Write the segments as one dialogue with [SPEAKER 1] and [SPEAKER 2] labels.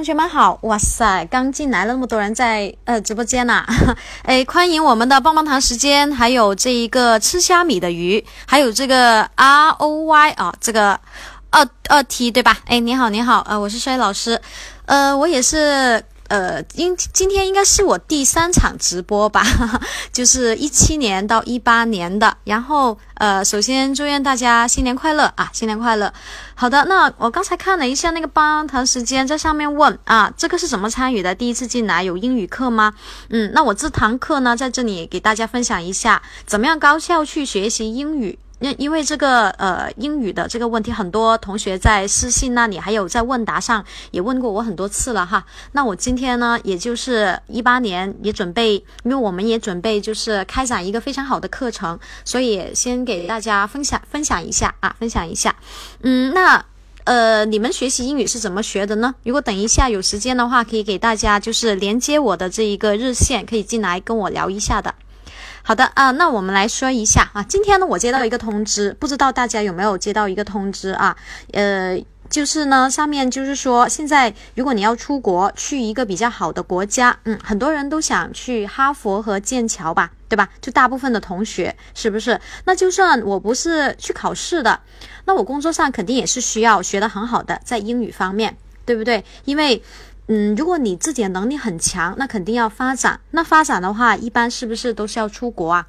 [SPEAKER 1] 同学们好！哇塞，刚进来了那么多人在呃直播间呐、哎，欢迎我们的棒棒糖时间，还有这一个吃虾米的鱼，还有这个 R O Y 啊，这个二二 T 对吧？哎，你好，你好，呃，我是帅老师，呃，我也是。呃，今今天应该是我第三场直播吧，就是一七年到一八年的。然后，呃，首先祝愿大家新年快乐啊，新年快乐。好的，那我刚才看了一下那个棒棒糖时间，在上面问啊，这个是怎么参与的？第一次进来有英语课吗？嗯，那我这堂课呢，在这里给大家分享一下，怎么样高效去学习英语。因因为这个呃英语的这个问题，很多同学在私信那里，还有在问答上也问过我很多次了哈。那我今天呢，也就是一八年也准备，因为我们也准备就是开展一个非常好的课程，所以先给大家分享分享一下啊，分享一下。嗯，那呃你们学习英语是怎么学的呢？如果等一下有时间的话，可以给大家就是连接我的这一个日线，可以进来跟我聊一下的。好的啊，那我们来说一下啊，今天呢，我接到一个通知，不知道大家有没有接到一个通知啊？呃，就是呢，上面就是说，现在如果你要出国去一个比较好的国家，嗯，很多人都想去哈佛和剑桥吧，对吧？就大部分的同学是不是？那就算我不是去考试的，那我工作上肯定也是需要学得很好的，在英语方面，对不对？因为嗯，如果你自己的能力很强，那肯定要发展。那发展的话，一般是不是都是要出国啊？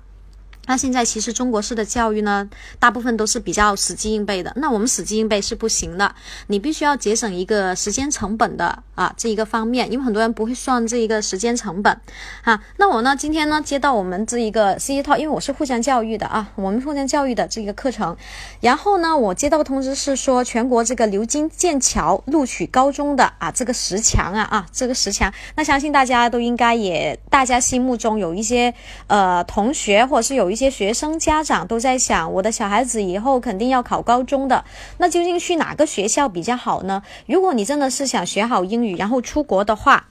[SPEAKER 1] 那现在其实中国式的教育呢，大部分都是比较死记硬背的。那我们死记硬背是不行的，你必须要节省一个时间成本的啊这一个方面，因为很多人不会算这一个时间成本。哈，那我呢今天呢接到我们这一个 C 一套，因为我是互相教育的啊，我们互相教育的这一个课程。然后呢，我接到通知是说全国这个流经剑桥录取高中的啊这个十强啊啊这个十强，那相信大家都应该也大家心目中有一些呃同学或者是有一些学生家长都在想，我的小孩子以后肯定要考高中的，那究竟去哪个学校比较好呢？如果你真的是想学好英语，然后出国的话，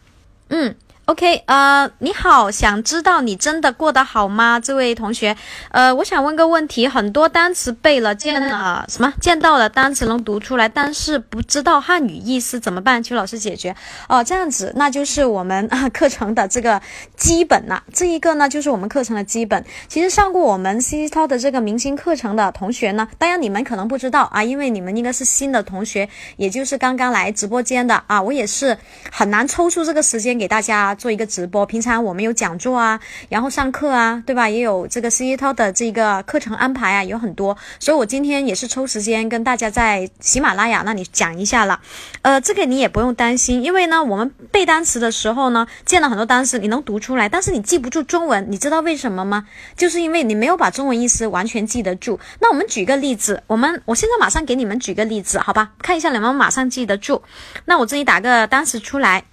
[SPEAKER 1] 嗯。OK，呃，你好，想知道你真的过得好吗，这位同学？呃，我想问个问题，很多单词背了，见了什么？见到了单词能读出来，但是不知道汉语意思怎么办？求老师解决。哦，这样子，那就是我们啊 课程的这个基本呐、这一个呢，就是我们课程的基本。其实上过我们 C C 涛的这个明星课程的同学呢，当然你们可能不知道啊，因为你们应该是新的同学，也就是刚刚来直播间的啊，我也是很难抽出这个时间给大家做一个直播。平常我们有讲座啊，然后上课啊，对吧？也有这个 C C 涛的这个课程安排啊，有很多，所以我今天也是抽时间跟大家在喜马拉雅那里讲一下了。呃，这个你也不用担心，因为呢，我们背单词的时候呢，见了很多单词，你能读出来，但是你记不住中文，你知道为什么吗？就是因为你没有把中文意思完全记得住。那我们举个例子，我们我现在马上给你们举个例子，好吧？看一下能不能马上记得住。那我这里打个单词出来。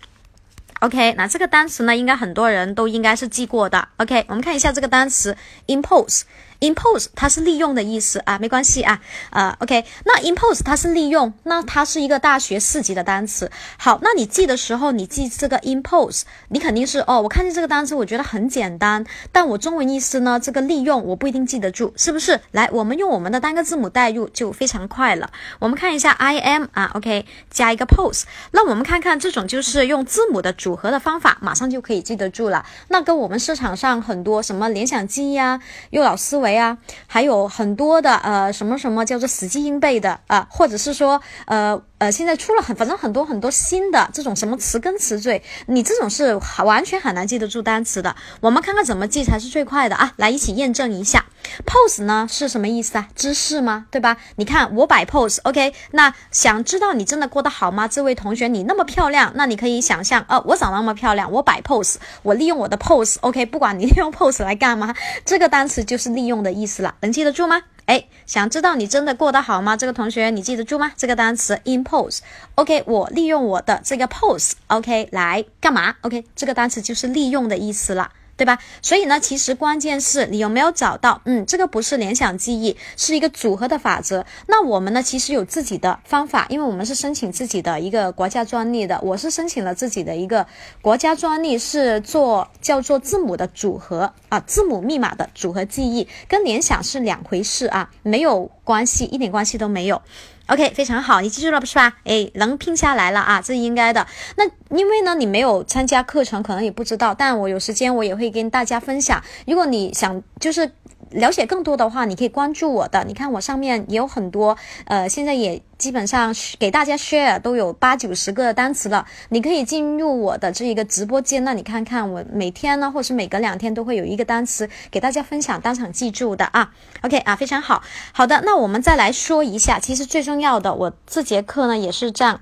[SPEAKER 1] OK，那这个单词呢，应该很多人都应该是记过的。OK，我们看一下这个单词 impose。Impose 它是利用的意思啊，没关系啊，呃，OK，那 impose 它是利用，那它是一个大学四级的单词。好，那你记的时候，你记这个 impose，你肯定是哦，我看见这个单词，我觉得很简单，但我中文意思呢，这个利用我不一定记得住，是不是？来，我们用我们的单个字母代入就非常快了。我们看一下 I M 啊，OK，加一个 pose，那我们看看这种就是用字母的组合的方法，马上就可以记得住了。那跟我们市场上很多什么联想记忆啊、右脑思维啊，还有很多的呃什么什么叫做死记硬背的啊，或者是说呃呃现在出了很反正很多很多新的这种什么词根词缀，你这种是完全很难记得住单词的。我们看看怎么记才是最快的啊！来一起验证一下，pose 呢是什么意思啊？姿势吗？对吧？你看我摆 pose，OK，、那想知道你真的过得好吗？这位同学，你那么漂亮，那你可以想象，呃，我长那么漂亮，我摆 pose，我利用我的 pose，OK，、不管你利用 pose 来干嘛，这个单词就是利用的意思了，能记得住吗？哎，想知道你真的过得好吗？这个同学你记得住吗？这个单词 impose，OK，、我利用我的这个 pose，OK，、来干嘛？OK，这个单词就是利用的意思了。对吧？所以呢，其实关键是你有没有找到，嗯，这个不是联想记忆，是一个组合的法则。那我们呢，其实有自己的方法，因为我们是申请自己的一个国家专利的。我是申请了自己的一个国家专利，是做叫做字母的组合啊，字母密码的组合记忆，跟联想是两回事啊，没有关系，一点关系都没有。OK，非常好，你记住了不是吧？哎，能拼下来了啊，这应该的。那因为呢，你没有参加课程，可能也不知道。但我有时间，我也会跟大家分享。如果你想就是了解更多的话，你可以关注我的。你看我上面也有很多，呃，现在也基本上给大家 share 都有八九十个单词了。你可以进入我的这一个直播间，那你看看我每天呢，或是每隔两天都会有一个单词给大家分享，当场记住的啊。OK 啊，非常好。好的，那我们再来说一下，其实最重要的，我这节课呢也是这样。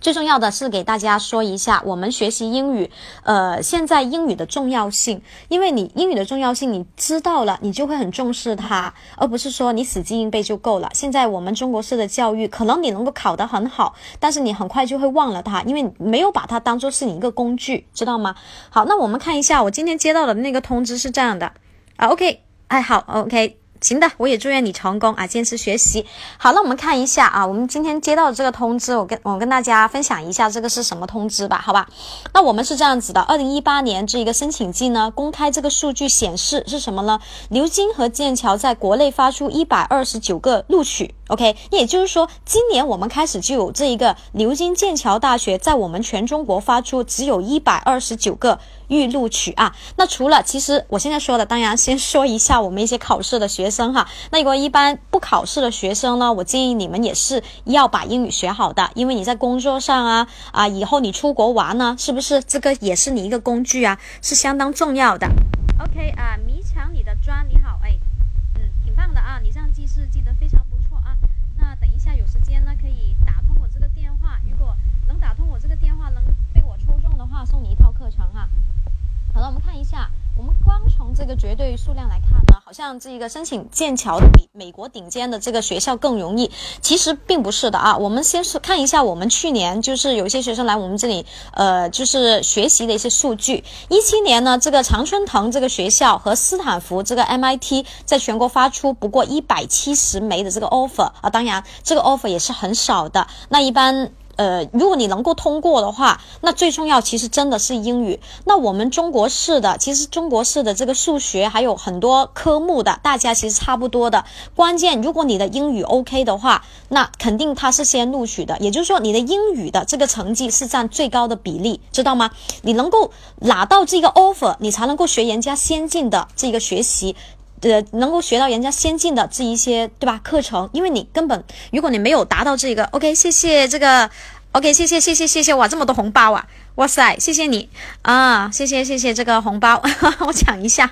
[SPEAKER 1] 最重要的是给大家说一下，我们学习英语，呃，现在英语的重要性，因为你英语的重要性你知道了，你就会很重视它，而不是说你死记硬背就够了。现在我们中国式的教育，可能你能够考得很好，但是你很快就会忘了它，因为没有把它当做是你一个工具，知道吗？好，那我们看一下，我今天接到的那个通知是这样的啊，OK，哎，好，OK。行的，我也祝愿你成功啊！坚持学习。好，那我们看一下啊，我们今天接到的这个通知，我跟我跟大家分享一下这个是什么通知吧？好吧，那我们是这样子的，二零一八年这一个申请季呢，公开这个数据显示是什么呢？牛津和剑桥在国内发出一百二十九个录取。OK，也就是说，今年我们开始就有这一个牛津剑桥大学在我们全中国发出只有一百二十九个预录取啊。那除了，其实我现在说的，当然先说一下我们一些考试的学生哈。那如果一般不考试的学生呢，我建议你们也是要把英语学好的，因为你在工作上啊啊，以后你出国玩呢，是不是这个也是你一个工具啊，是相当重要的。OK 啊，迷墙里的砖你好，哎，嗯，挺棒的啊，你这样记事记得非常。送你一套课程哈，好了，我们看一下，我们光从这个绝对数量来看呢，好像这个申请剑桥比美国顶尖的这个学校更容易，其实并不是的啊。我们先是看一下我们去年就是有些学生来我们这里，呃，就是学习的一些数据。一七年呢，这个常春藤这个学校和斯坦福这个 MIT 在全国发出不过一百七十枚的这个 offer 啊，当然这个 offer 也是很少的。那一般。呃，如果你能够通过的话，那最重要其实真的是英语。那我们中国式的，其实中国式的这个数学还有很多科目的，大家其实差不多的。关键，如果你的英语 OK 的话，那肯定他是先录取的。也就是说，你的英语的这个成绩是占最高的比例，知道吗？你能够拿到这个 offer，你才能够学人家先进的这个学习。呃，能够学到人家先进的这一些，对吧？课程，因为你根本，如果你没有达到这个，OK，谢谢这个，OK，谢谢谢谢谢谢，哇，这么多红包啊，哇塞，谢谢你啊，谢谢谢谢这个红包，我抢一下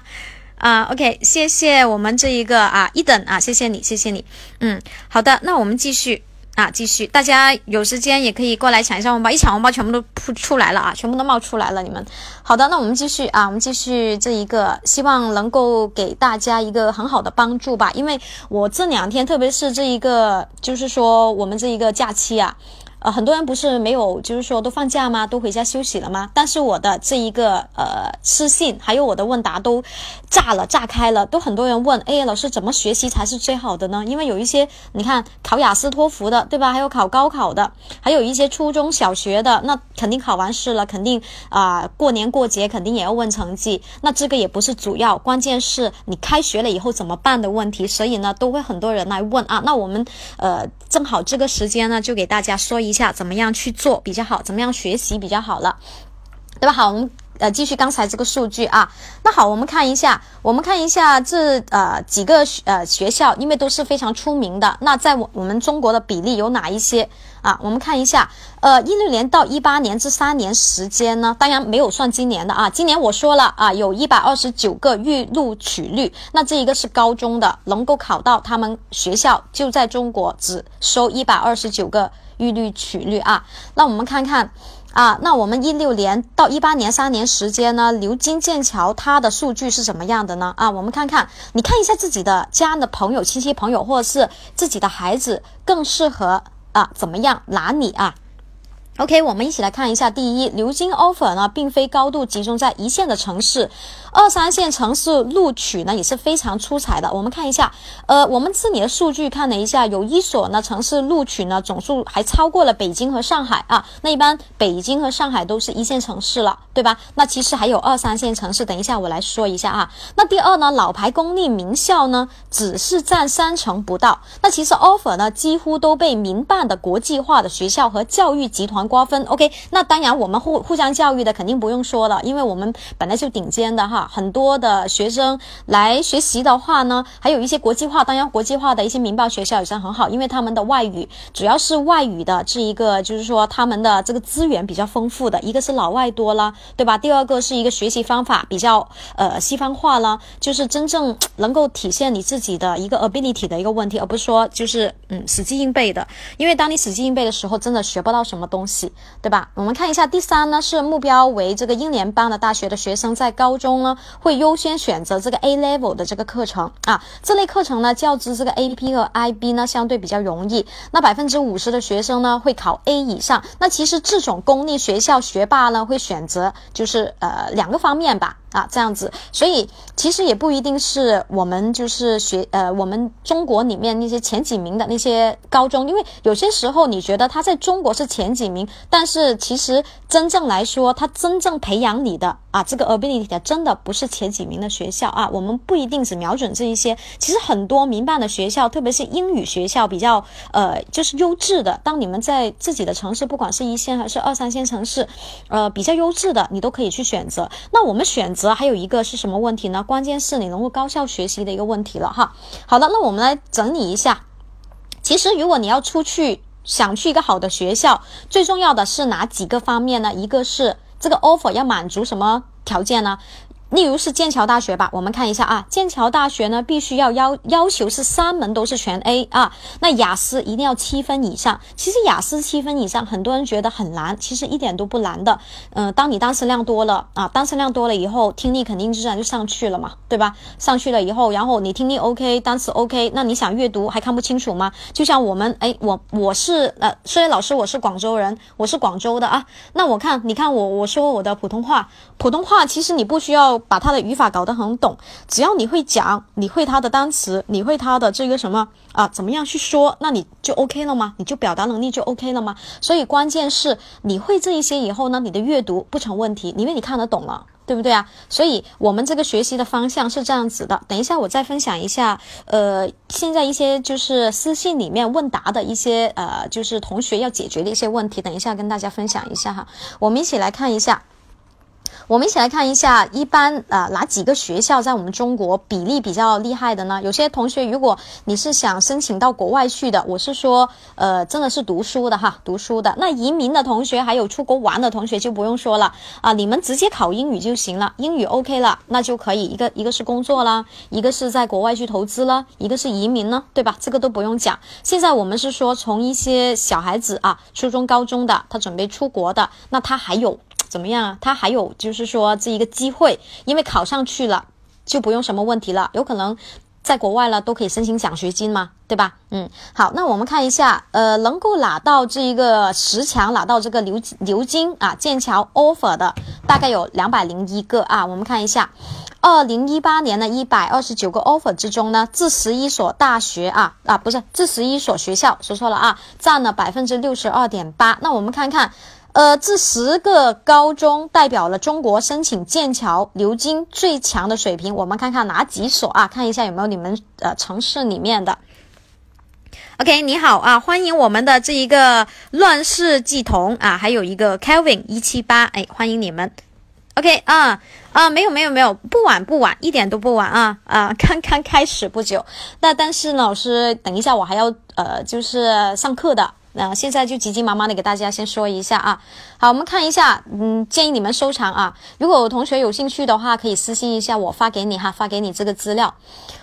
[SPEAKER 1] 啊，OK，谢谢我们这一个啊一等啊，谢谢你谢谢你，嗯，好的，那我们继续。啊，继续，大家有时间也可以过来抢一下红包，一抢红包全部都出出来了啊，全部都冒出来了。你们好的，那我们继续啊，我们继续这一个，希望能够给大家一个很好的帮助吧。因为我这两天，特别是这一个，就是说我们这一个假期啊。呃，很多人不是没有，就是说都放假吗？都回家休息了吗？但是我的这一个呃私信，还有我的问答都炸了，炸开了，都很多人问，哎，老师怎么学习才是最好的呢？因为有一些你看考雅思托福的，对吧？还有考高考的，还有一些初中小学的，那肯定考完试了，肯定啊过年过节肯定也要问成绩，那这个也不是主要，关键是你开学了以后怎么办的问题，所以呢都会很多人来问啊。那我们呃正好这个时间呢，就给大家说一。一下怎么样去做比较好？怎么样学习比较好了，对吧？好，我们呃继续刚才这个数据啊。那好，我们看一下，我们看一下这呃几个呃学校，因为都是非常出名的。那在我我们中国的比例有哪一些啊？我们看一下，呃，一六年到一八年这三年时间呢，当然没有算今年的啊。今年我说了啊，有一百二十九个预录取率，那这一个是高中的，能够考到他们学校就在中国，只收一百二十九个。预录取率啊，那我们看看啊，那我们一六年到一八年三年时间呢，牛津、剑桥它的数据是什么样的呢？啊，我们看看，你看一下自己的家的朋友、亲戚朋友，或者是自己的孩子更适合啊，怎么样哪里啊？OK，我们一起来看一下。第一，流金 offer 呢，并非高度集中在一线的城市，二三线城市录取呢也是非常出彩的。我们看一下，呃，我们这里的数据看了一下，有一所呢城市录取呢总数还超过了北京和上海啊。那一般北京和上海都是一线城市了，对吧？那其实还有二三线城市，等一下我来说一下啊。那第二呢，老牌公立名校呢只是占三成不到。那其实 offer 呢几乎都被民办的国际化的学校和教育集团。瓜分，OK，那当然我们互互相教育的肯定不用说了，因为我们本来就顶尖的哈，很多的学生来学习的话呢，还有一些国际化，当然国际化的一些民办学校也是很好，因为他们的外语主要是外语的这一个，就是说他们的这个资源比较丰富的，一个是老外多了，对吧？第二个是一个学习方法比较呃西方化了，就是真正能够体现你自己的一个 ability 的一个问题，而不是说就是嗯死记硬背的，因为当你死记硬背的时候，真的学不到什么东西。对吧？我们看一下第三呢，是目标为这个英联邦的大学的学生，在高中呢会优先选择这个 A level 的这个课程啊。这类课程呢，较之这个 AP 和 IB 呢，相对比较容易。那百分之五十的学生呢会考 A 以上。那其实这种公立学校学霸呢，会选择就是呃两个方面吧。啊，这样子，所以其实也不一定是我们就是学呃，我们中国里面那些前几名的那些高中，因为有些时候你觉得他在中国是前几名，但是其实真正来说，他真正培养你的啊这个 ability 的，真的不是前几名的学校啊。我们不一定只瞄准这一些，其实很多民办的学校，特别是英语学校比较呃就是优质的。当你们在自己的城市，不管是一线还是二三线城市，呃比较优质的，你都可以去选择。那我们选。择还有一个是什么问题呢？关键是你能够高效学习的一个问题了哈。好的，那我们来整理一下。其实，如果你要出去，想去一个好的学校，最重要的是哪几个方面呢？一个是这个 offer 要满足什么条件呢？例如是剑桥大学吧，我们看一下啊，剑桥大学呢必须要要要求是三门都是全 A 啊，那雅思一定要七分以上。其实雅思七分以上，很多人觉得很难，其实一点都不难的。嗯，当你单词量多了啊，单词量多了以后，听力肯定自然就上去了嘛，对吧？上去了以后，然后你听力 OK，单词 OK，那你想阅读还看不清楚吗？就像我们，哎，我我是呃，虽然老师我是广州人，我是广州的啊，那我看你看我我说我的普通话，普通话其实你不需要。把它的语法搞得很懂，只要你会讲，你会它的单词，你会它的这个什么啊？怎么样去说？那你就 OK 了吗？你就表达能力就 OK 了吗？所以关键是你会这一些以后呢，你的阅读不成问题，因为你看得懂了，对不对啊？所以我们这个学习的方向是这样子的。等一下我再分享一下，呃，现在一些就是私信里面问答的一些呃，就是同学要解决的一些问题，等一下跟大家分享一下哈。我们一起来看一下。我们一起来看一下，一般啊哪几个学校在我们中国比例比较厉害的呢？有些同学，如果你是想申请到国外去的，我是说，呃，真的是读书的哈，读书的。那移民的同学，还有出国玩的同学就不用说了啊，你们直接考英语就行了，英语 OK 了，那就可以一个一个是工作啦，一个是在国外去投资了，一个是移民呢，对吧？这个都不用讲。现在我们是说，从一些小孩子啊，初中、高中的，他准备出国的，那他还有。怎么样啊？他还有就是说这一个机会，因为考上去了就不用什么问题了，有可能在国外了都可以申请奖学金嘛，对吧？嗯，好，那我们看一下，呃，能够拿到这一个十强，拿到这个牛牛津啊剑桥 offer 的大概有两百零一个啊。我们看一下，二零一八年的一百二十九个 offer 之中呢，这十一所大学啊啊不是这十一所学校说错了啊，占了百分之六十二点八。那我们看看。呃，这十个高中代表了中国申请剑桥、牛津最强的水平。我们看看哪几所啊？看一下有没有你们呃城市里面的。OK，你好啊，欢迎我们的这一个乱世季童啊，还有一个 Kelvin 一七八，哎，欢迎你们。OK 啊啊，没有没有没有，不晚不晚，一点都不晚啊啊，刚刚开始不久。那但是呢，老师等一下我还要呃，就是上课的。那现在就急急忙忙的给大家先说一下啊，好，我们看一下，嗯，建议你们收藏啊。如果有同学有兴趣的话，可以私信一下我，发给你哈，发给你这个资料。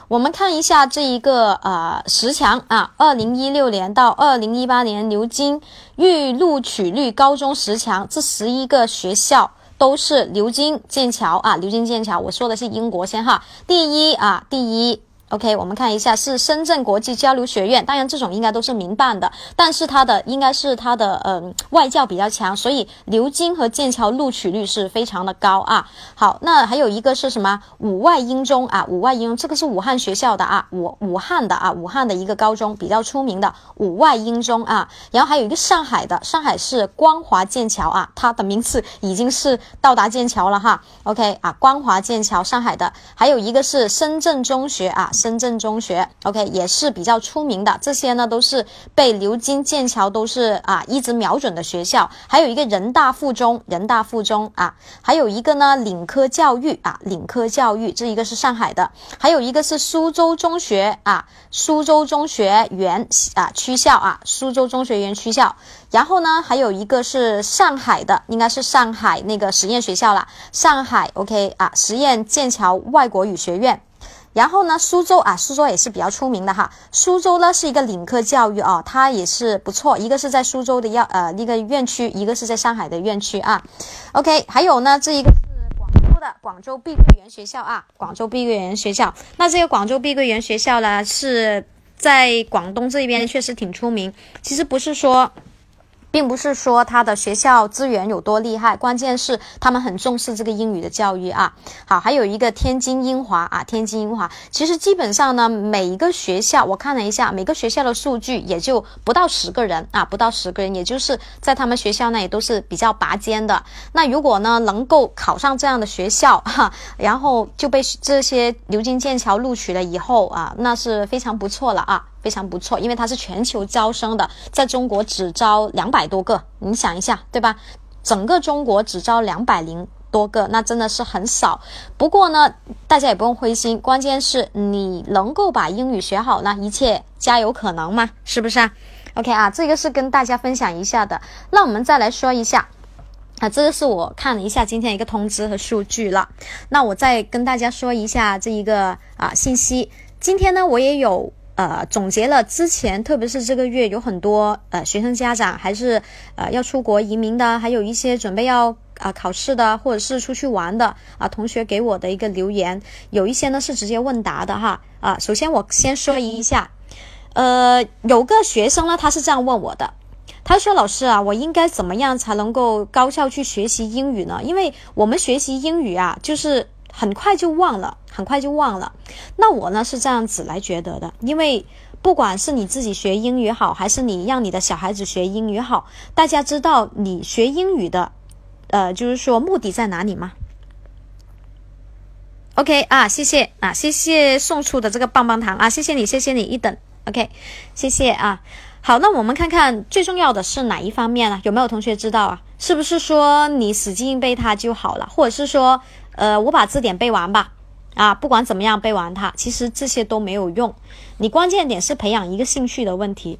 [SPEAKER 1] 我们看一下这一个呃十强啊，二零一六年到二零一八年牛津预录取率高中十强，这十一个学校都是牛津、剑桥啊，牛津、剑桥。我说的是英国先哈，第一啊，第一。OK，我们看一下是深圳国际交流学院，当然这种应该都是民办的，但是它的应该是它的嗯外教比较强，所以牛津和剑桥录取率是非常的高啊。好，那还有一个是什么？武外英中啊，武外英中这个是武汉学校的啊，武武汉的啊，武汉的一个高中比较出名的武外英中啊。然后还有一个上海的，上海市光华剑桥啊，它的名次已经是到达剑桥了哈。OK 啊，光华剑桥上海的，还有一个是深圳中学啊。深圳中学，OK，也是比较出名的。这些呢，都是被牛津、剑桥都是啊一直瞄准的学校。还有一个人大附中，人大附中啊，还有一个呢领科教育啊，领科教育这一个是上海的，还有一个是苏州中学啊，苏州中学园啊区校啊，苏州中学园区校。然后呢，还有一个是上海的，应该是上海那个实验学校了，上海 OK 啊，实验剑桥外国语学院。然后呢，苏州啊，苏州也是比较出名的哈。苏州呢是一个领科教育啊，它也是不错。一个是在苏州的要呃那个院区，一个是在上海的院区啊。OK，还有呢，这一个是广州的广州碧桂园学校啊，广州碧桂园学校。那这个广州碧桂园学校呢，是在广东这边确实挺出名。其实不是说。并不是说他的学校资源有多厉害，关键是他们很重视这个英语的教育啊。好，还有一个天津英华啊，天津英华，其实基本上呢，每一个学校我看了一下，每个学校的数据也就不到十个人啊，不到十个人，也就是在他们学校那里都是比较拔尖的。那如果呢能够考上这样的学校哈，然后就被这些牛津、剑桥录取了以后啊，那是非常不错了啊。非常不错，因为它是全球招生的，在中国只招两百多个，你想一下，对吧？整个中国只招两百零多个，那真的是很少。不过呢，大家也不用灰心，关键是你能够把英语学好，那一切皆有可能嘛，是不是啊？OK 啊，这个是跟大家分享一下的。那我们再来说一下啊，这个是我看了一下今天一个通知和数据了。那我再跟大家说一下这一个啊信息。今天呢，我也有。呃，总结了之前，特别是这个月，有很多呃学生家长还是呃要出国移民的，还有一些准备要啊考试的，或者是出去玩的啊同学给我的一个留言，有一些呢是直接问答的哈啊。首先我先说一下，呃，有个学生呢他是这样问我的，他说老师啊，我应该怎么样才能够高效去学习英语呢？因为我们学习英语啊，就是很快就忘了。很快就忘了，那我呢是这样子来觉得的，因为不管是你自己学英语好，还是你让你的小孩子学英语好，大家知道你学英语的，呃，就是说目的在哪里吗？OK 啊，谢谢啊，谢谢送出的这个棒棒糖啊，谢谢你，谢谢你一等，OK，谢谢啊。好，那我们看看最重要的是哪一方面呢？有没有同学知道啊？是不是说你死记硬背它就好了，或者是说，呃，我把字典背完吧？啊，不管怎么样背完它，其实这些都没有用。你关键点是培养一个兴趣的问题，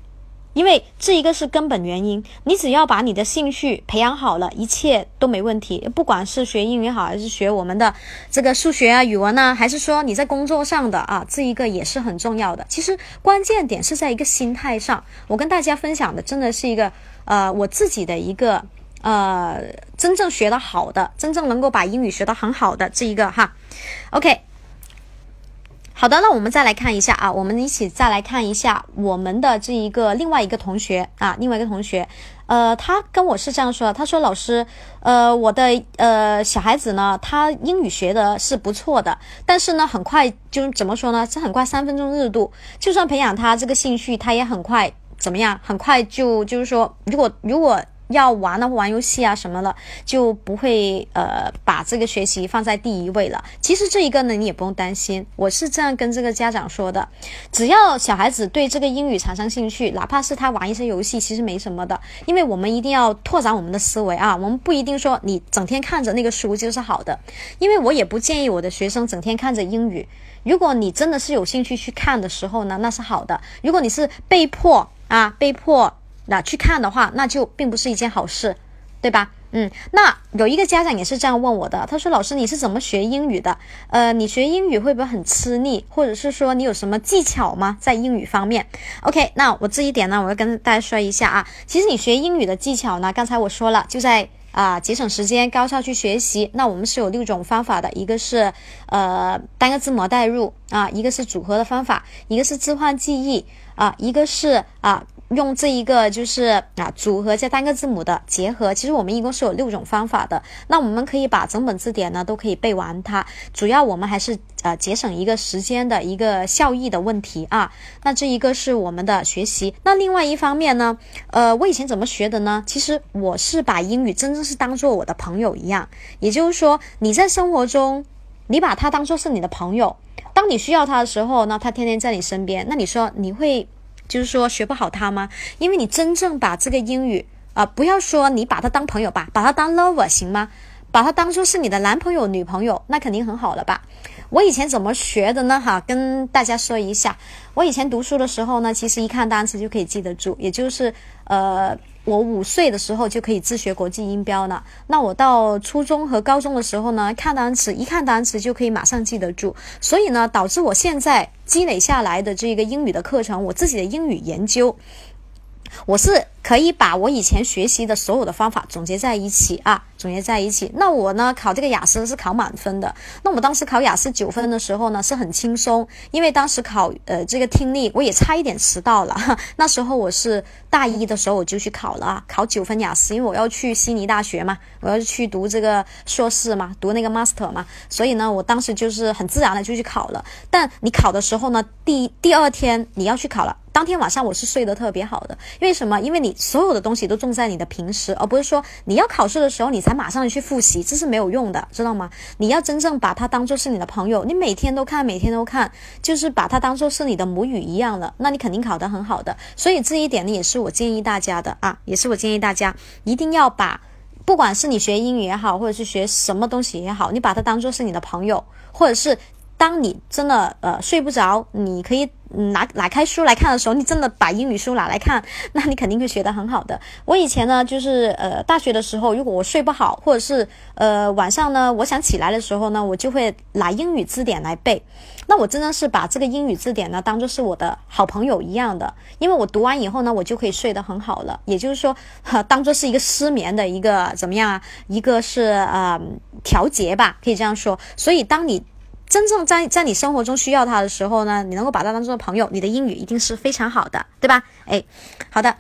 [SPEAKER 1] 因为这一个是根本原因。你只要把你的兴趣培养好了，一切都没问题。不管是学英语好，还是学我们的这个数学啊、语文呢，还是说你在工作上的啊，这一个也是很重要的。其实关键点是在一个心态上。我跟大家分享的真的是一个呃我自己的一个呃真正学的好的，真正能够把英语学得很好的这一个哈。OK，好的，那我们再来看一下啊，我们一起再来看一下我们的这一个另外一个同学啊，另外一个同学，呃，他跟我是这样说，他说老师，呃，我的呃小孩子呢，他英语学的是不错的，但是呢，很快就怎么说呢？是很快三分钟热度，就算培养他这个兴趣，他也很快怎么样？很快就就是说，如果如果。要玩的玩游戏啊什么的，就不会呃把这个学习放在第一位了。其实这一个呢，你也不用担心。我是这样跟这个家长说的：只要小孩子对这个英语产生兴趣，哪怕是他玩一些游戏，其实没什么的。因为我们一定要拓展我们的思维啊，我们不一定说你整天看着那个书就是好的。因为我也不建议我的学生整天看着英语。如果你真的是有兴趣去看的时候呢，那是好的。如果你是被迫啊，被迫。那去看的话，那就并不是一件好事，对吧？嗯，那有一个家长也是这样问我的，他说：“老师，你是怎么学英语的？呃，你学英语会不会很吃力，或者是说你有什么技巧吗？在英语方面？”OK，那我这一点呢，我要跟大家说一下啊。其实你学英语的技巧呢，刚才我说了，就在。啊节省时间、高效去学习，那我们是有六种方法的，一个是呃单个字母代入啊，一个是组合的方法，一个是置换记忆啊，一个是啊。用这一个就是啊组合加单个字母的结合，其实我们一共是有六种方法的。那我们可以把整本字典呢都可以背完它。主要我们还是呃节省一个时间的一个效益的问题啊。那这一个是我们的学习。那另外一方面呢，呃，我以前怎么学的呢？其实我是把英语真正是当做我的朋友一样。也就是说，你在生活中，你把它当做是你的朋友。当你需要它的时候，那它天天在你身边。那你说你会？就是说学不好它吗？因为你真正把这个英语啊，不要说你把它当朋友吧，把它当 lover 行吗？把它当做是你的男朋友、女朋友，那肯定很好了吧？我以前怎么学的呢？哈，跟大家说一下，我以前读书的时候呢，其实一看单词就可以记得住，也就是呃。我五岁的时候就可以自学国际音标了。那我到初中和高中的时候呢，看单词，一看单词就可以马上记得住。所以呢，导致我现在积累下来的这个英语的课程，我自己的英语研究，我是。可以把我以前学习的所有的方法总结在一起啊，总结在一起。那我呢考这个雅思是考满分的。那我当时考雅思九分的时候呢是很轻松，因为当时考呃这个听力我也差一点迟到了。那时候我是大一的时候我就去考了啊，考九分雅思，因为我要去悉尼大学嘛，我要去读这个硕士嘛，读那个 master 嘛，所以呢我当时就是很自然的就去考了。但你考的时候呢，第第二天你要去考了，当天晚上我是睡得特别好的，因为什么？因为你。所有的东西都重在你的平时，而不是说你要考试的时候你才马上去复习，这是没有用的，知道吗？你要真正把它当做是你的朋友，你每天都看，每天都看，就是把它当做是你的母语一样的，那你肯定考得很好的。所以这一点呢，也是我建议大家的啊，也是我建议大家一定要把，不管是你学英语也好，或者是学什么东西也好，你把它当做是你的朋友，或者是。当你真的呃睡不着，你可以嗯拿拿开书来看的时候，你真的把英语书拿来看，那你肯定会学得很好的。我以前呢，就是呃大学的时候，如果我睡不好，或者是呃晚上呢，我想起来的时候呢，我就会拿英语字典来背。那我真的是把这个英语字典呢，当做是我的好朋友一样的，因为我读完以后呢，我就可以睡得很好了。也就是说，当做是一个失眠的一个怎么样啊？一个是呃调节吧，可以这样说。所以当你真正在在你生活中需要它的时候呢，你能够把它当做朋友，你的英语一定是非常好的，对吧？哎，好的，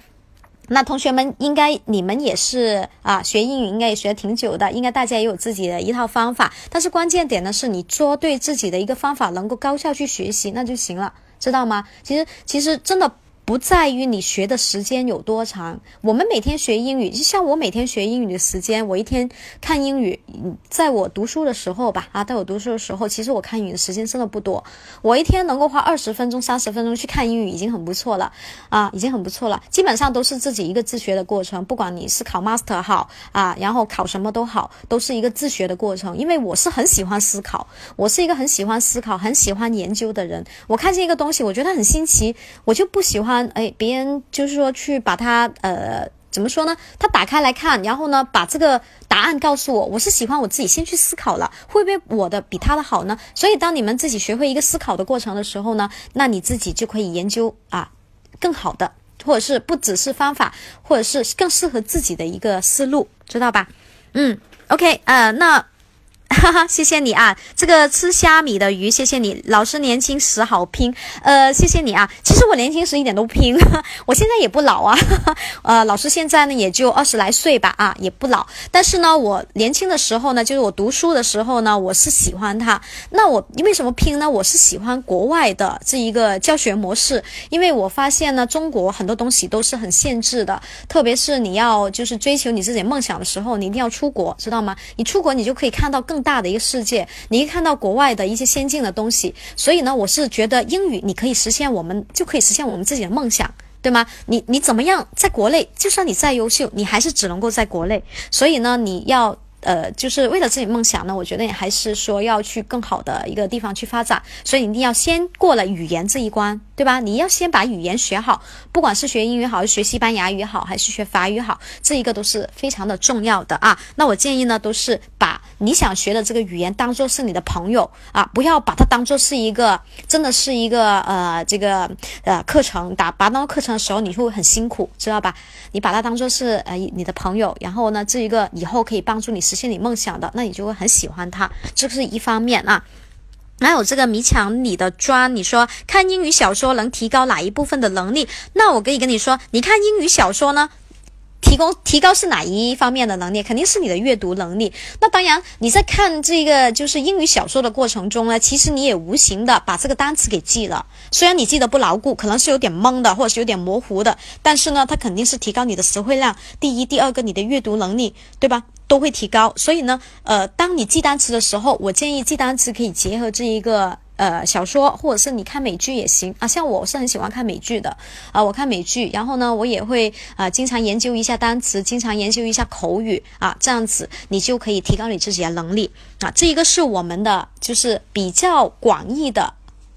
[SPEAKER 1] 那同学们应该你们也是啊，学英语应该也学挺久的，应该大家也有自己的一套方法。但是关键点呢，是你做对自己的一个方法，能够高效去学习，那就行了，知道吗？其实其实真的。不在于你学的时间有多长。我们每天学英语，就像我每天学英语的时间，我一天看英语，在我读书的时候吧，啊，在我读书的时候，其实我看英语的时间真的不多。我一天能够花二十分钟、三十分钟去看英语，已经很不错了，啊，已经很不错了。基本上都是自己一个自学的过程，不管你是考 master 好啊，然后考什么都好，都是一个自学的过程。因为我是很喜欢思考，我是一个很喜欢思考、很喜欢研究的人。我看见一个东西，我觉得很新奇，我就不喜欢。哎，别人就是说去把它呃，怎么说呢？他打开来看，然后呢，把这个答案告诉我。我是喜欢我自己先去思考了，会不会我的比他的好呢？所以，当你们自己学会一个思考的过程的时候呢，那你自己就可以研究啊更好的，或者是不只是方法，或者是更适合自己的一个思路，知道吧？嗯，OK，呃，那。哈哈，谢谢你啊！这个吃虾米的鱼，谢谢你。老师年轻时好拼，呃，谢谢你啊。其实我年轻时一点都不拼，我现在也不老啊。呃，老师现在呢也就二十来岁吧，啊，也不老。但是呢，我年轻的时候呢，就是我读书的时候呢，我是喜欢他。那我为什么拼呢？我是喜欢国外的这一个教学模式，因为我发现呢，中国很多东西都是很限制的，特别是你要就是追求你自己梦想的时候，你一定要出国，知道吗？你出国，你就可以看到更。大的一个世界，你一看到国外的一些先进的东西，所以呢，我是觉得英语你可以实现，我们就可以实现我们自己的梦想，对吗？你你怎么样，在国内，就算你再优秀，你还是只能够在国内，所以呢，你要。呃，就是为了自己梦想呢，我觉得你还是说要去更好的一个地方去发展，所以一定要先过了语言这一关，对吧？你要先把语言学好，不管是学英语好，还是学西班牙语好，还是学法语好，这一个都是非常的重要的啊。那我建议呢，都是把你想学的这个语言当做是你的朋友啊，不要把它当做是一个真的是一个呃这个呃课程，打把它当课程的时候你会很辛苦，知道吧？你把它当做是呃你的朋友，然后呢这一个以后可以帮助你实现你梦想的，那你就会很喜欢它，这是一方面啊。哪有这个迷墙里的砖，你说看英语小说能提高哪一部分的能力？那我可以跟你说，你看英语小说呢，提供提高是哪一方面的能力？肯定是你的阅读能力。那当然，你在看这个就是英语小说的过程中呢，其实你也无形的把这个单词给记了。虽然你记得不牢固，可能是有点懵的，或者是有点模糊的，但是呢，它肯定是提高你的词汇量。第一，第二个，你的阅读能力，对吧？都会提高，所以呢，呃，当你记单词的时候，我建议记单词可以结合这一个呃小说，或者是你看美剧也行啊。像我是很喜欢看美剧的啊，我看美剧，然后呢，我也会啊经常研究一下单词，经常研究一下口语啊，这样子你就可以提高你自己的能力啊。这一个是我们的就是比较广义的。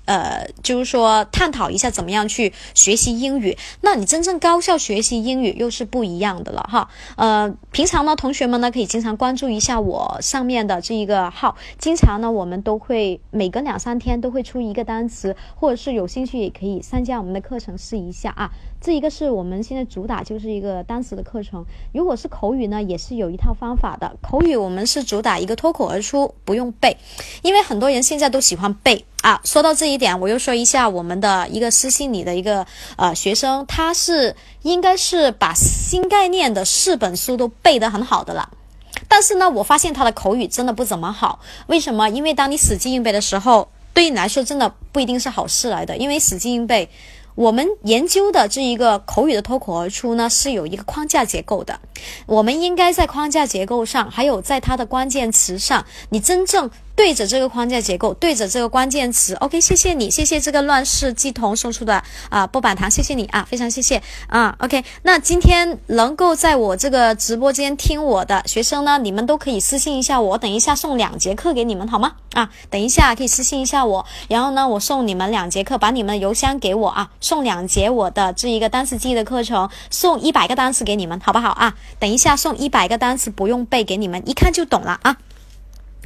[SPEAKER 1] 呃，就是说探讨一下怎么样去学习英语。那你真正高效学习英语又是不一样的了哈。呃，平常呢，同学们呢可以经常关注一下我上面的这一个号，经常呢我们都会每隔两三天都会出一个单词，或者是有兴趣也可以参加我们的课程试一下啊。这一个是我们现在主打就是一个单词的课程。如果是口语呢，也是有一套方法的。口语我们是主打一个脱口而出，不用背，因为很多人现在都喜欢背。啊，说到这一点，我又说一下我们的一个私信里的一个呃学生，他是应该是把新概念的四本书都背得很好的了，但是呢，我发现他的口语真的不怎么好。为什么？因为当你死记硬背的时候，对你来说真的不一定是好事来的，因为死记硬背。我们研究的这一个口语的脱口而出呢，是有一个框架结构的。我们应该在框架结构上，还有在它的关键词上，你真正对着这个框架结构，对着这个关键词。OK，谢谢你，谢谢这个乱世鸡童送出的啊波板糖，谢谢你啊，非常谢谢啊。OK，那今天能够在我这个直播间听我的学生呢，你们都可以私信一下我，等一下送两节课给你们，好吗？啊，等一下可以私信一下我，然后呢，我送你们两节课，把你们的邮箱给我啊。送两节我的这一个单词记忆的课程，送一百个单词给你们，好不好啊？等一下送一百个单词，不用背给你们，一看就懂了啊！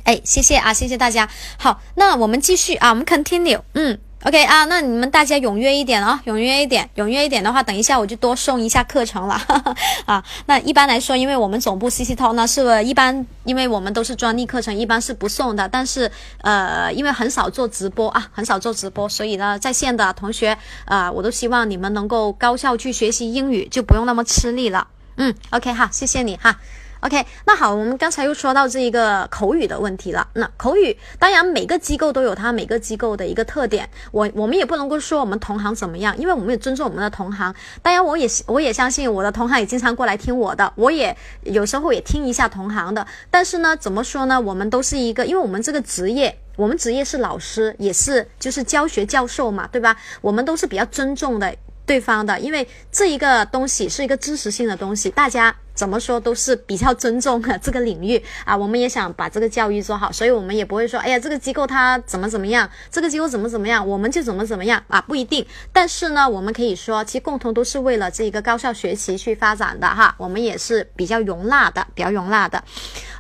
[SPEAKER 1] 哎，谢谢啊，谢谢大家。好，那我们继续啊，我们 continue，嗯。OK 啊，那你们大家踊跃一点啊，踊跃一点，踊跃一点的话，等一下我就多送一下课程了 啊。那一般来说，因为我们总部 CC 套呢是一般，因为我们都是专利课程，一般是不送的。但是呃，因为很少做直播啊，很少做直播，所以呢，在线的同学啊，我都希望你们能够高效去学习英语，就不用那么吃力了。嗯，OK 哈，谢谢你哈。OK，那好，我们刚才又说到这一个口语的问题了。那口语，当然每个机构都有它每个机构的一个特点。我我们也不能够说我们同行怎么样，因为我们也尊重我们的同行。当然，我也我也相信我的同行也经常过来听我的，我也有时候也听一下同行的。但是呢，怎么说呢？我们都是一个，因为我们这个职业，我们职业是老师，也是就是教学教授嘛，对吧？我们都是比较尊重的对方的，因为这一个东西是一个知识性的东西，大家。怎么说都是比较尊重这个领域啊，我们也想把这个教育做好，所以我们也不会说，哎呀，这个机构它怎么怎么样，这个机构怎么怎么样，我们就怎么怎么样啊，不一定。但是呢，我们可以说，其实共同都是为了这个高效学习去发展的哈，我们也是比较容纳的，比较容纳的。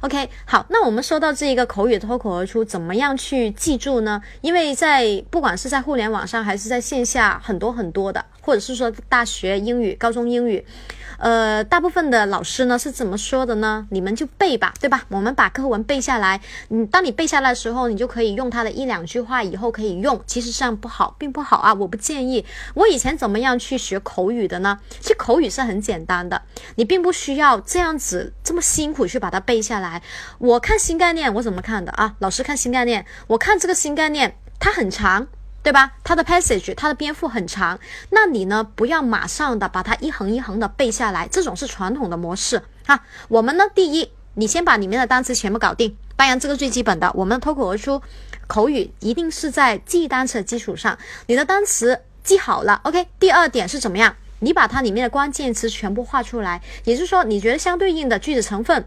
[SPEAKER 1] OK，好，那我们说到这一个口语脱口而出，怎么样去记住呢？因为在不管是在互联网上还是在线下，很多很多的，或者是说大学英语、高中英语。呃，大部分的老师呢是怎么说的呢？你们就背吧，对吧？我们把课文背下来。嗯，当你背下来的时候，你就可以用它的一两句话，以后可以用。其实这样不好，并不好啊！我不建议。我以前怎么样去学口语的呢？其实口语是很简单的，你并不需要这样子这么辛苦去把它背下来。我看新概念，我怎么看的啊？老师看新概念，我看这个新概念，它很长。对吧？它的 passage，它的篇幅很长，那你呢？不要马上的把它一横一横的背下来，这种是传统的模式哈。我们呢，第一，你先把里面的单词全部搞定，当然这个最基本的，我们脱口而出口语一定是在记单词的基础上，你的单词记好了，OK。第二点是怎么样？你把它里面的关键词全部画出来，也就是说，你觉得相对应的句子成分。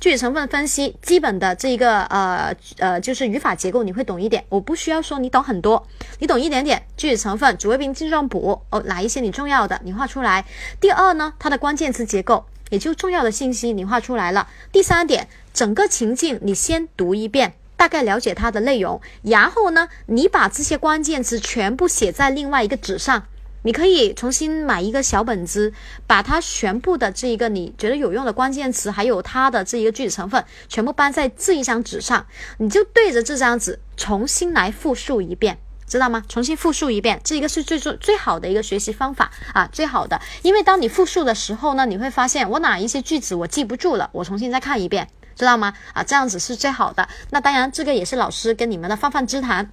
[SPEAKER 1] 句子成分分析，基本的这一个呃呃，就是语法结构，你会懂一点。我不需要说你懂很多，你懂一点点。句子成分，主谓宾、定状补哦，哪一些你重要的，你画出来。第二呢，它的关键词结构，也就重要的信息你画出来了。第三点，整个情境你先读一遍，大概了解它的内容，然后呢，你把这些关键词全部写在另外一个纸上。你可以重新买一个小本子，把它全部的这一个你觉得有用的关键词，还有它的这一个句子成分，全部搬在这一张纸上，你就对着这张纸重新来复述一遍，知道吗？重新复述一遍，这一个是最最最好的一个学习方法啊，最好的。因为当你复述的时候呢，你会发现我哪一些句子我记不住了，我重新再看一遍，知道吗？啊，这样子是最好的。那当然，这个也是老师跟你们的泛泛之谈。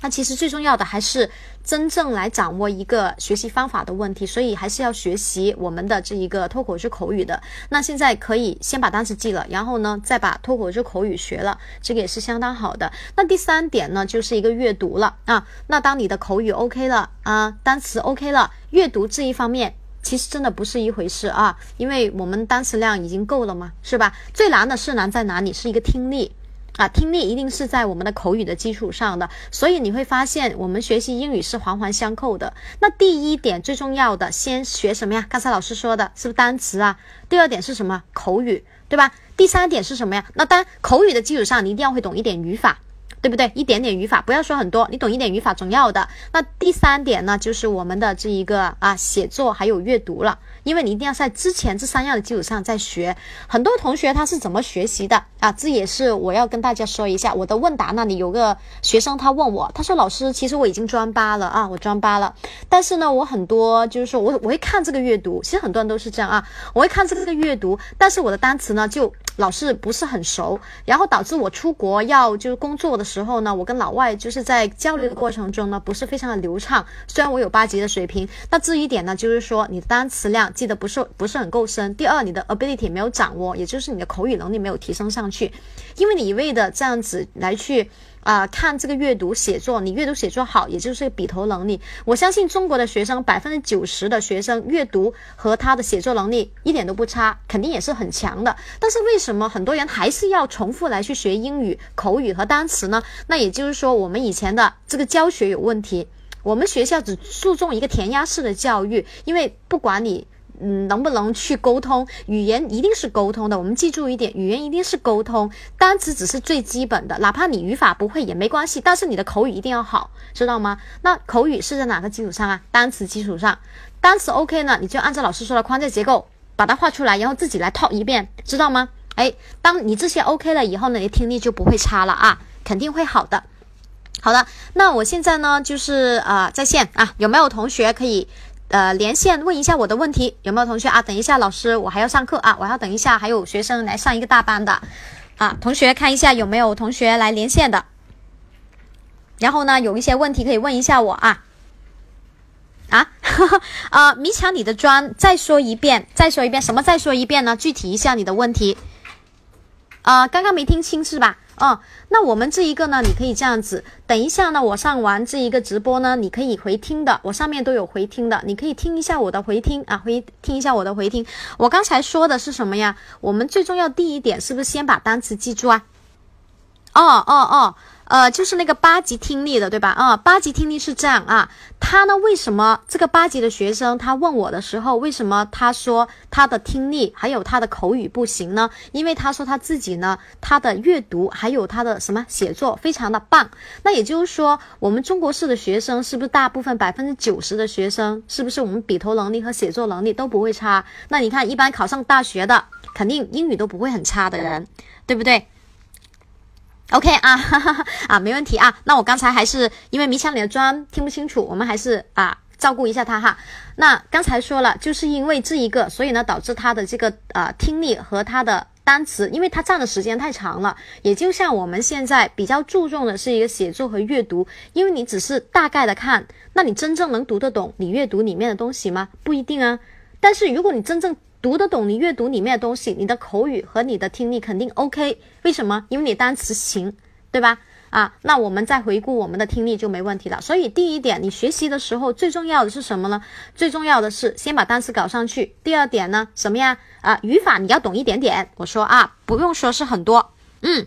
[SPEAKER 1] 那其实最重要的还是真正来掌握一个学习方法的问题，所以还是要学习我们的这一个脱口秀口语的。那现在可以先把单词记了，然后呢再把脱口秀口语学了，这个也是相当好的。那第三点呢，就是一个阅读了啊。那当你的口语 OK 了啊，单词 OK 了，阅读这一方面其实真的不是一回事啊，因为我们单词量已经够了嘛，是吧？最难的是难在哪里？是一个听力。啊，听力一定是在我们的口语的基础上的，所以你会发现我们学习英语是环环相扣的。那第一点最重要的，先学什么呀？刚才老师说的是不是单词啊？第二点是什么？口语，对吧？第三点是什么呀？那当口语的基础上，你一定要会懂一点语法。对不对？一点点语法，不要说很多，你懂一点语法总要的。那第三点呢，就是我们的这一个啊，写作还有阅读了，因为你一定要在之前这三样的基础上再学。很多同学他是怎么学习的啊？这也是我要跟大家说一下。我的问答那里有个学生他问我，他说老师，其实我已经专八了啊，我专八了，但是呢，我很多就是说我我会看这个阅读，其实很多人都是这样啊，我会看这个阅读，但是我的单词呢就。老是不是很熟，然后导致我出国要就是工作的时候呢，我跟老外就是在交流的过程中呢，不是非常的流畅。虽然我有八级的水平，那这一点呢，就是说你的单词量记得不是不是很够深。第二，你的 ability 没有掌握，也就是你的口语能力没有提升上去，因为你一味的这样子来去。啊，看这个阅读写作，你阅读写作好，也就是笔头能力。我相信中国的学生百分之九十的学生阅读和他的写作能力一点都不差，肯定也是很强的。但是为什么很多人还是要重复来去学英语口语和单词呢？那也就是说，我们以前的这个教学有问题。我们学校只注重一个填鸭式的教育，因为不管你。嗯，能不能去沟通？语言一定是沟通的。我们记住一点，语言一定是沟通，单词只是最基本的。哪怕你语法不会也没关系，但是你的口语一定要好，知道吗？那口语是在哪个基础上啊？单词基础上，单词 OK 呢？你就按照老师说的框架结构把它画出来，然后自己来套一遍，知道吗？哎，当你这些 OK 了以后呢，你听力就不会差了啊，肯定会好的。好的，那我现在呢就是呃在线啊，有没有同学可以？呃，连线问一下我的问题，有没有同学啊？等一下，老师，我还要上课啊，我要等一下，还有学生来上一个大班的啊，同学看一下有没有同学来连线的，然后呢，有一些问题可以问一下我啊啊啊！迷墙你的砖，再说一遍，再说一遍，什么再说一遍呢？具体一下你的问题啊，刚刚没听清是吧？哦，那我们这一个呢，你可以这样子，等一下呢，我上完这一个直播呢，你可以回听的，我上面都有回听的，你可以听一下我的回听啊，回听一下我的回听。我刚才说的是什么呀？我们最重要第一点是不是先把单词记住啊？哦哦哦。呃，就是那个八级听力的，对吧？啊，八级听力是这样啊。他呢，为什么这个八级的学生他问我的时候，为什么他说他的听力还有他的口语不行呢？因为他说他自己呢，他的阅读还有他的什么写作非常的棒。那也就是说，我们中国式的学生是不是大部分百分之九十的学生，是不是我们笔头能力和写作能力都不会差？那你看，一般考上大学的，肯定英语都不会很差的人，对不对？OK 啊，哈哈哈啊，没问题啊。那我刚才还是因为迷墙里的砖听不清楚，我们还是啊照顾一下他哈。那刚才说了，就是因为这一个，所以呢导致他的这个呃听力和他的单词，因为他占的时间太长了。也就像我们现在比较注重的是一个写作和阅读，因为你只是大概的看，那你真正能读得懂你阅读里面的东西吗？不一定啊。但是如果你真正读得懂你阅读里面的东西，你的口语和你的听力肯定 OK。为什么？因为你单词行，对吧？啊，那我们再回顾我们的听力就没问题了。所以第一点，你学习的时候最重要的是什么呢？最重要的是先把单词搞上去。第二点呢，什么呀？啊，语法你要懂一点点。我说啊，不用说是很多。嗯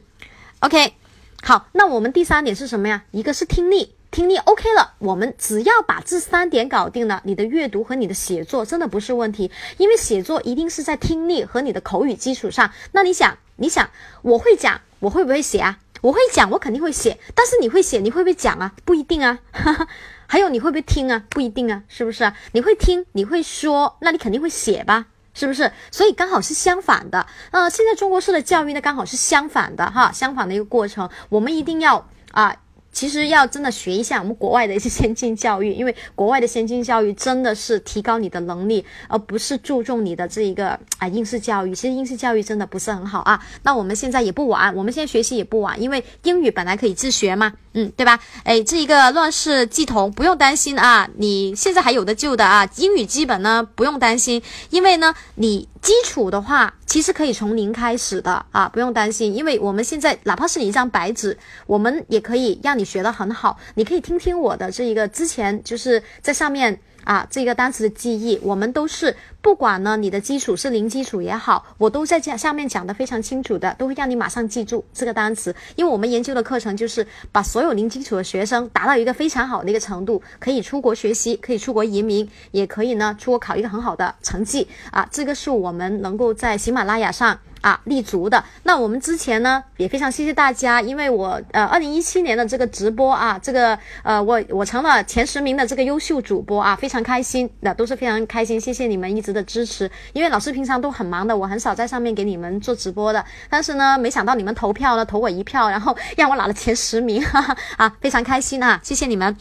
[SPEAKER 1] ，OK，好。那我们第三点是什么呀？一个是听力。听力 OK 了，我们只要把这三点搞定了，你的阅读和你的写作真的不是问题，因为写作一定是在听力和你的口语基础上。那你想，你想我会讲，我会不会写啊？我会讲，我肯定会写，但是你会写，你会不会讲啊？不一定啊。还有你会不会听啊？不一定啊，是不是？你会听，你会说，那你肯定会写吧？是不是？所以刚好是相反的。呃，现在中国式的教育呢，刚好是相反的哈，相反的一个过程。我们一定要啊。其实要真的学一下我们国外的一些先进教育，因为国外的先进教育真的是提高你的能力，而不是注重你的这一个啊应试教育。其实应试教育真的不是很好啊。那我们现在也不晚，我们现在学习也不晚，因为英语本来可以自学嘛，嗯，对吧？哎，这一个乱世系统不用担心啊，你现在还有的救的啊。英语基本呢不用担心，因为呢你基础的话其实可以从零开始的啊，不用担心，因为我们现在哪怕是你一张白纸，我们也可以让你。学得很好，你可以听听我的这一个之前就是在上面啊，这个单词的记忆，我们都是不管呢你的基础是零基础也好，我都在讲下面讲的非常清楚的，都会让你马上记住这个单词，因为我们研究的课程就是把所有零基础的学生达到一个非常好的一个程度，可以出国学习，可以出国移民，也可以呢出国考一个很好的成绩啊，这个是我们能够在喜马拉雅上。啊，立足的。那我们之前呢，也非常谢谢大家，因为我呃，二零一七年的这个直播啊，这个呃，我我成了前十名的这个优秀主播啊，非常开心，那都是非常开心，谢谢你们一直的支持。因为老师平常都很忙的，我很少在上面给你们做直播的。但是呢，没想到你们投票了，投我一票，然后 让我拿了前十名，哈哈啊，非常开心啊，谢谢你们。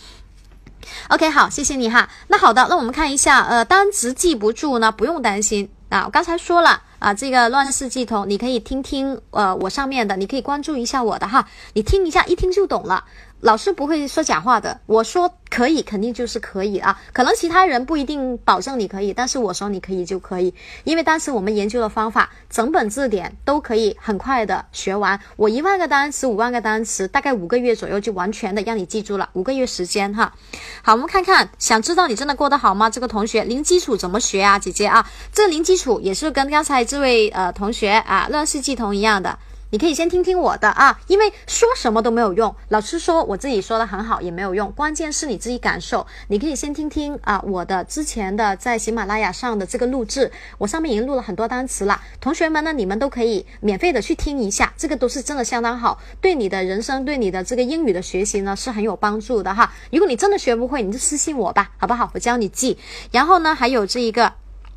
[SPEAKER 1] OK，好，谢谢你哈。那好的，那我们看一下，呃，单词记不住呢，不用担心啊，我刚才说了。啊，这个乱世系统，你可以听听，呃，我上面的，你可以关注一下我的哈，你听一下，一听就懂了。老师不会说假话的，我说可以，肯定就是可以啊。可能其他人不一定保证你可以，但是我说你可以就可以。因为当时我们研究的方法，整本字典都可以很快的学完。我一万个单词，五万个单词，大概五个月左右就完全的让你记住了，五个月时间哈。好，我们看看，想知道你真的过得好吗？这个同学零基础怎么学啊？姐姐啊，这零基础也是跟刚才这位呃同学啊乱世系统一样的。你可以先听听我的啊，因为说什么都没有用。老师说我自己说的很好也没有用，关键是你自己感受。你可以先听听啊，我的之前的在喜马拉雅上的这个录制，我上面已经录了很多单词了。同学们呢，你们都可以免费的去听一下，这个都是真的相当好，对你的人生，对你的这个英语的学习呢是很有帮助的哈。如果你真的学不会，你就私信我吧，好不好？我教你记。然后呢，还有这一个，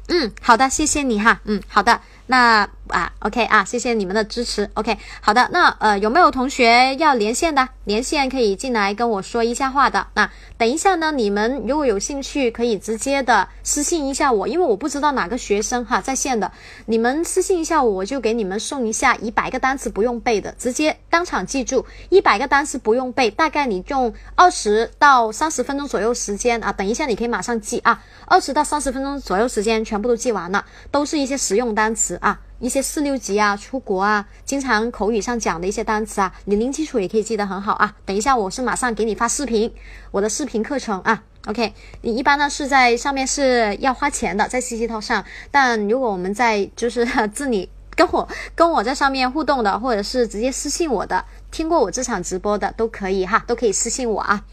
[SPEAKER 1] 嗯，好的，谢谢你哈，嗯，好的。那啊，OK 啊，谢谢你们的支持。OK，好的，那呃，有没有同学要连线的？连线可以进来跟我说一下话的。那等一下呢，你们如果有兴趣，可以直接的私信一下我，因为我不知道哪个学生哈在线的，你们私信一下我，我就给你们送一下一百个单词不用背的，直接当场记住一百个单词不用背，大概你用二十到三十分钟左右时间啊。等一下你可以马上记啊，二十到三十分钟左右时间全部都记完了，都是一些实用单词。啊，一些四六级啊，出国啊，经常口语上讲的一些单词啊，你零基础也可以记得很好啊。等一下，我是马上给你发视频，我的视频课程啊。OK，你一般呢是在上面是要花钱的，在 C C 套上。但如果我们在就是这里跟我跟我在上面互动的，或者是直接私信我的，听过我这场直播的都可以哈，都可以私信我啊。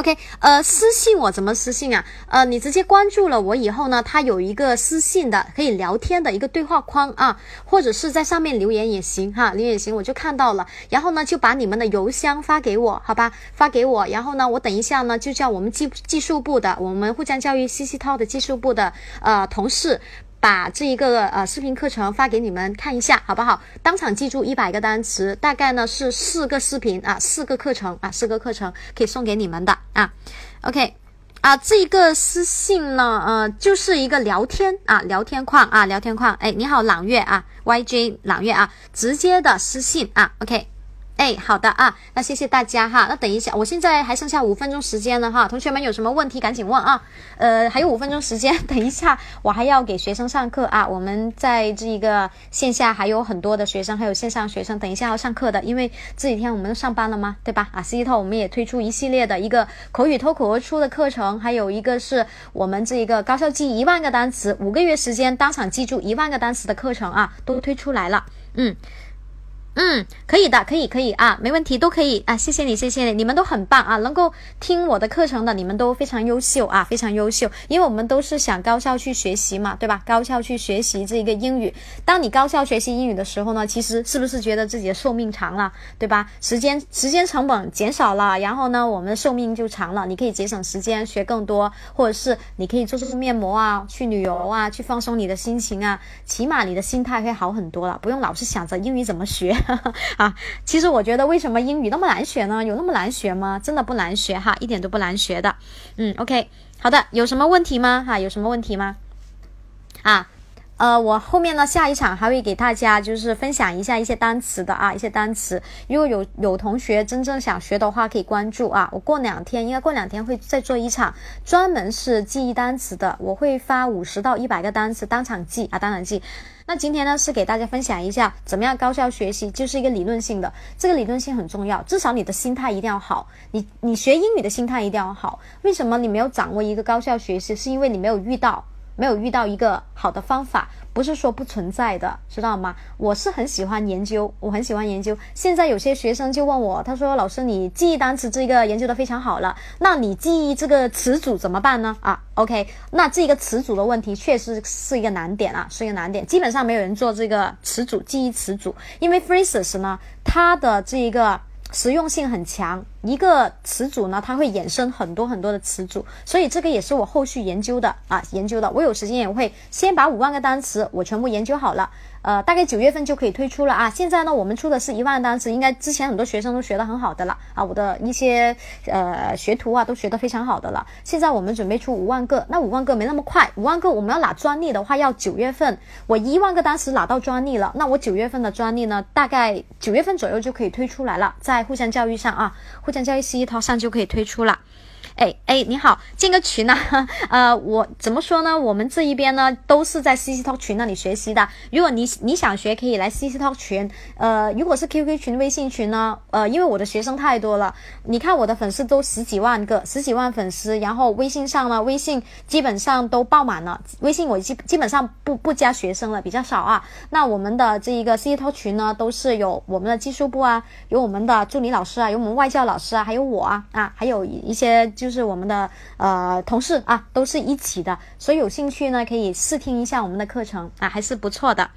[SPEAKER 1] OK，呃，私信我怎么私信啊？呃，你直接关注了我以后呢，它有一个私信的可以聊天的一个对话框啊，或者是在上面留言也行哈，留言也行，我就看到了，然后呢就把你们的邮箱发给我，好吧，发给我，然后呢我等一下呢就叫我们技技术部的，我们沪江教育 CC 套的技术部的呃同事。把这一个呃视频课程发给你们看一下，好不好？当场记住一百个单词，大概呢是四个视频啊，四个课程啊，四个课程可以送给你们的啊。OK，啊，这一个私信呢，呃，就是一个聊天啊，聊天框啊，聊天框。哎，你好，朗月啊，YJ 朗月啊，直接的私信啊，OK。哎，好的啊，那谢谢大家哈。那等一下，我现在还剩下五分钟时间了哈，同学们有什么问题赶紧问啊。呃，还有五分钟时间，等一下我还要给学生上课啊。我们在这一个线下还有很多的学生，还有线上学生，等一下要上课的，因为这几天我们都上班了吗？对吧？啊，C 套我们也推出一系列的一个口语脱口而出的课程，还有一个是我们这一个高效记一万个单词，五个月时间当场记住一万个单词的课程啊，都推出来了。嗯。嗯，可以的，可以，可以啊，没问题，都可以啊，谢谢你，谢谢你，你们都很棒啊，能够听我的课程的，你们都非常优秀啊，非常优秀，因为我们都是想高效去学习嘛，对吧？高效去学习这一个英语，当你高效学习英语的时候呢，其实是不是觉得自己的寿命长了，对吧？时间时间成本减少了，然后呢，我们的寿命就长了，你可以节省时间学更多，或者是你可以做做面膜啊，去旅游啊，去放松你的心情啊，起码你的心态会好很多了，不用老是想着英语怎么学。啊，其实我觉得为什么英语那么难学呢？有那么难学吗？真的不难学哈，一点都不难学的。嗯，OK，好的，有什么问题吗？哈，有什么问题吗？啊，呃，我后面呢下一场还会给大家就是分享一下一些单词的啊，一些单词。如果有有同学真正想学的话，可以关注啊。我过两天应该过两天会再做一场专门是记忆单词的，我会发五十到一百个单词当场记啊，当场记。那今天呢，是给大家分享一下怎么样高效学习，就是一个理论性的，这个理论性很重要，至少你的心态一定要好，你你学英语的心态一定要好。为什么你没有掌握一个高效学习？是因为你没有遇到，没有遇到一个好的方法。不是说不存在的，知道吗？我是很喜欢研究，我很喜欢研究。现在有些学生就问我，他说：“老师，你记忆单词这个研究的非常好了，那你记忆这个词组怎么办呢？”啊，OK，那这个词组的问题确实是一个难点啊，是一个难点。基本上没有人做这个词组记忆词组，因为 phrases 呢，它的这一个。实用性很强，一个词组呢，它会衍生很多很多的词组，所以这个也是我后续研究的啊，研究的。我有时间也会先把五万个单词我全部研究好了。呃，大概九月份就可以推出了啊！现在呢，我们出的是一万单词，应该之前很多学生都学得很好的了啊，我的一些呃学徒啊都学得非常好的了。现在我们准备出五万个，那五万个没那么快，五万个我们要拿专利的话要九月份，我一万个单词拿到专利了，那我九月份的专利呢，大概九月份左右就可以推出来了，在互相教育上啊，互相教育 C 一套上就可以推出了。哎哎，你好，建个群呢？呃，我怎么说呢？我们这一边呢，都是在 C C Talk 群那里学习的。如果你你想学，可以来 C C Talk 群。呃，如果是 Q Q 群、微信群呢？呃，因为我的学生太多了，你看我的粉丝都十几万个，十几万粉丝。然后微信上呢，微信基本上都爆满了。微信我基基本上不不加学生了，比较少啊。那我们的这一个 C C Talk 群呢，都是有我们的技术部啊，有我们的助理老师啊，有我们外教老师啊，还有我啊啊，还有一些就。就是我们我们的呃同事啊，都是一起的，所以有兴趣呢可以试听一下我们的课程啊，还是不错的。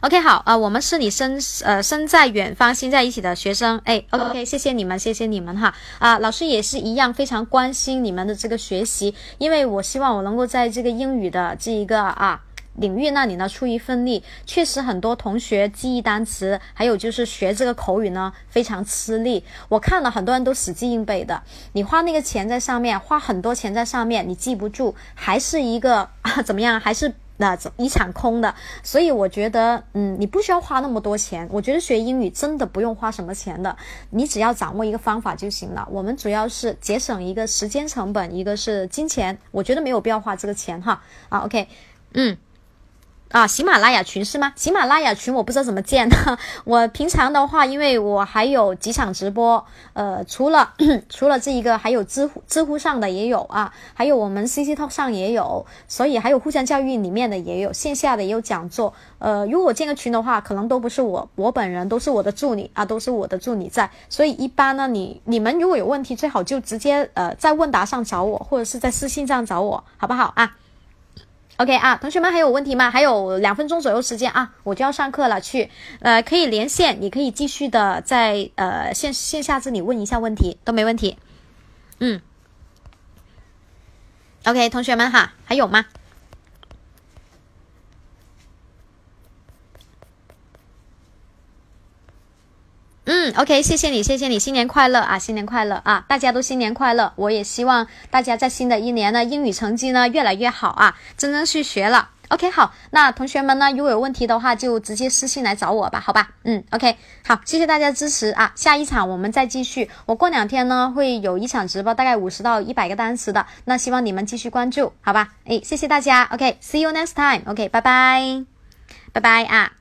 [SPEAKER 1] OK，好啊，我们是你身呃身在远方心在一起的学生，哎，OK，谢谢你们，谢谢你们哈啊，老师也是一样非常关心你们的这个学习，因为我希望我能够在这个英语的这一个啊。领域那里呢出一份力，确实很多同学记忆单词，还有就是学这个口语呢非常吃力。我看了很多人都死记硬背的，你花那个钱在上面，花很多钱在上面，你记不住，还是一个怎么样？还是那一场空的。所以我觉得，嗯，你不需要花那么多钱。我觉得学英语真的不用花什么钱的，你只要掌握一个方法就行了。我们主要是节省一个时间成本，一个是金钱，我觉得没有必要花这个钱哈。啊，OK，嗯。啊，喜马拉雅群是吗？喜马拉雅群我不知道怎么建。我平常的话，因为我还有几场直播，呃，除了除了这一个，还有知乎知乎上的也有啊，还有我们 C C Talk 上也有，所以还有互相教育里面的也有，线下的也有讲座。呃，如果我建个群的话，可能都不是我我本人，都是我的助理啊，都是我的助理在。所以一般呢，你你们如果有问题，最好就直接呃在问答上找我，或者是在私信上找我，好不好啊？OK 啊，同学们还有问题吗？还有两分钟左右时间啊，我就要上课了。去，呃，可以连线，你可以继续的在呃线线下这里问一下问题，都没问题。嗯，OK，同学们哈，还有吗？嗯，OK，谢谢你，谢谢你，新年快乐啊，新年快乐啊，大家都新年快乐。我也希望大家在新的一年呢，英语成绩呢越来越好啊，真正去学了。OK，好，那同学们呢，如果有问题的话，就直接私信来找我吧，好吧？嗯，OK，好，谢谢大家支持啊，下一场我们再继续。我过两天呢会有一场直播，大概五十到一百个单词的，那希望你们继续关注，好吧？哎，谢谢大家，OK，See you next time，OK，拜拜，拜拜啊。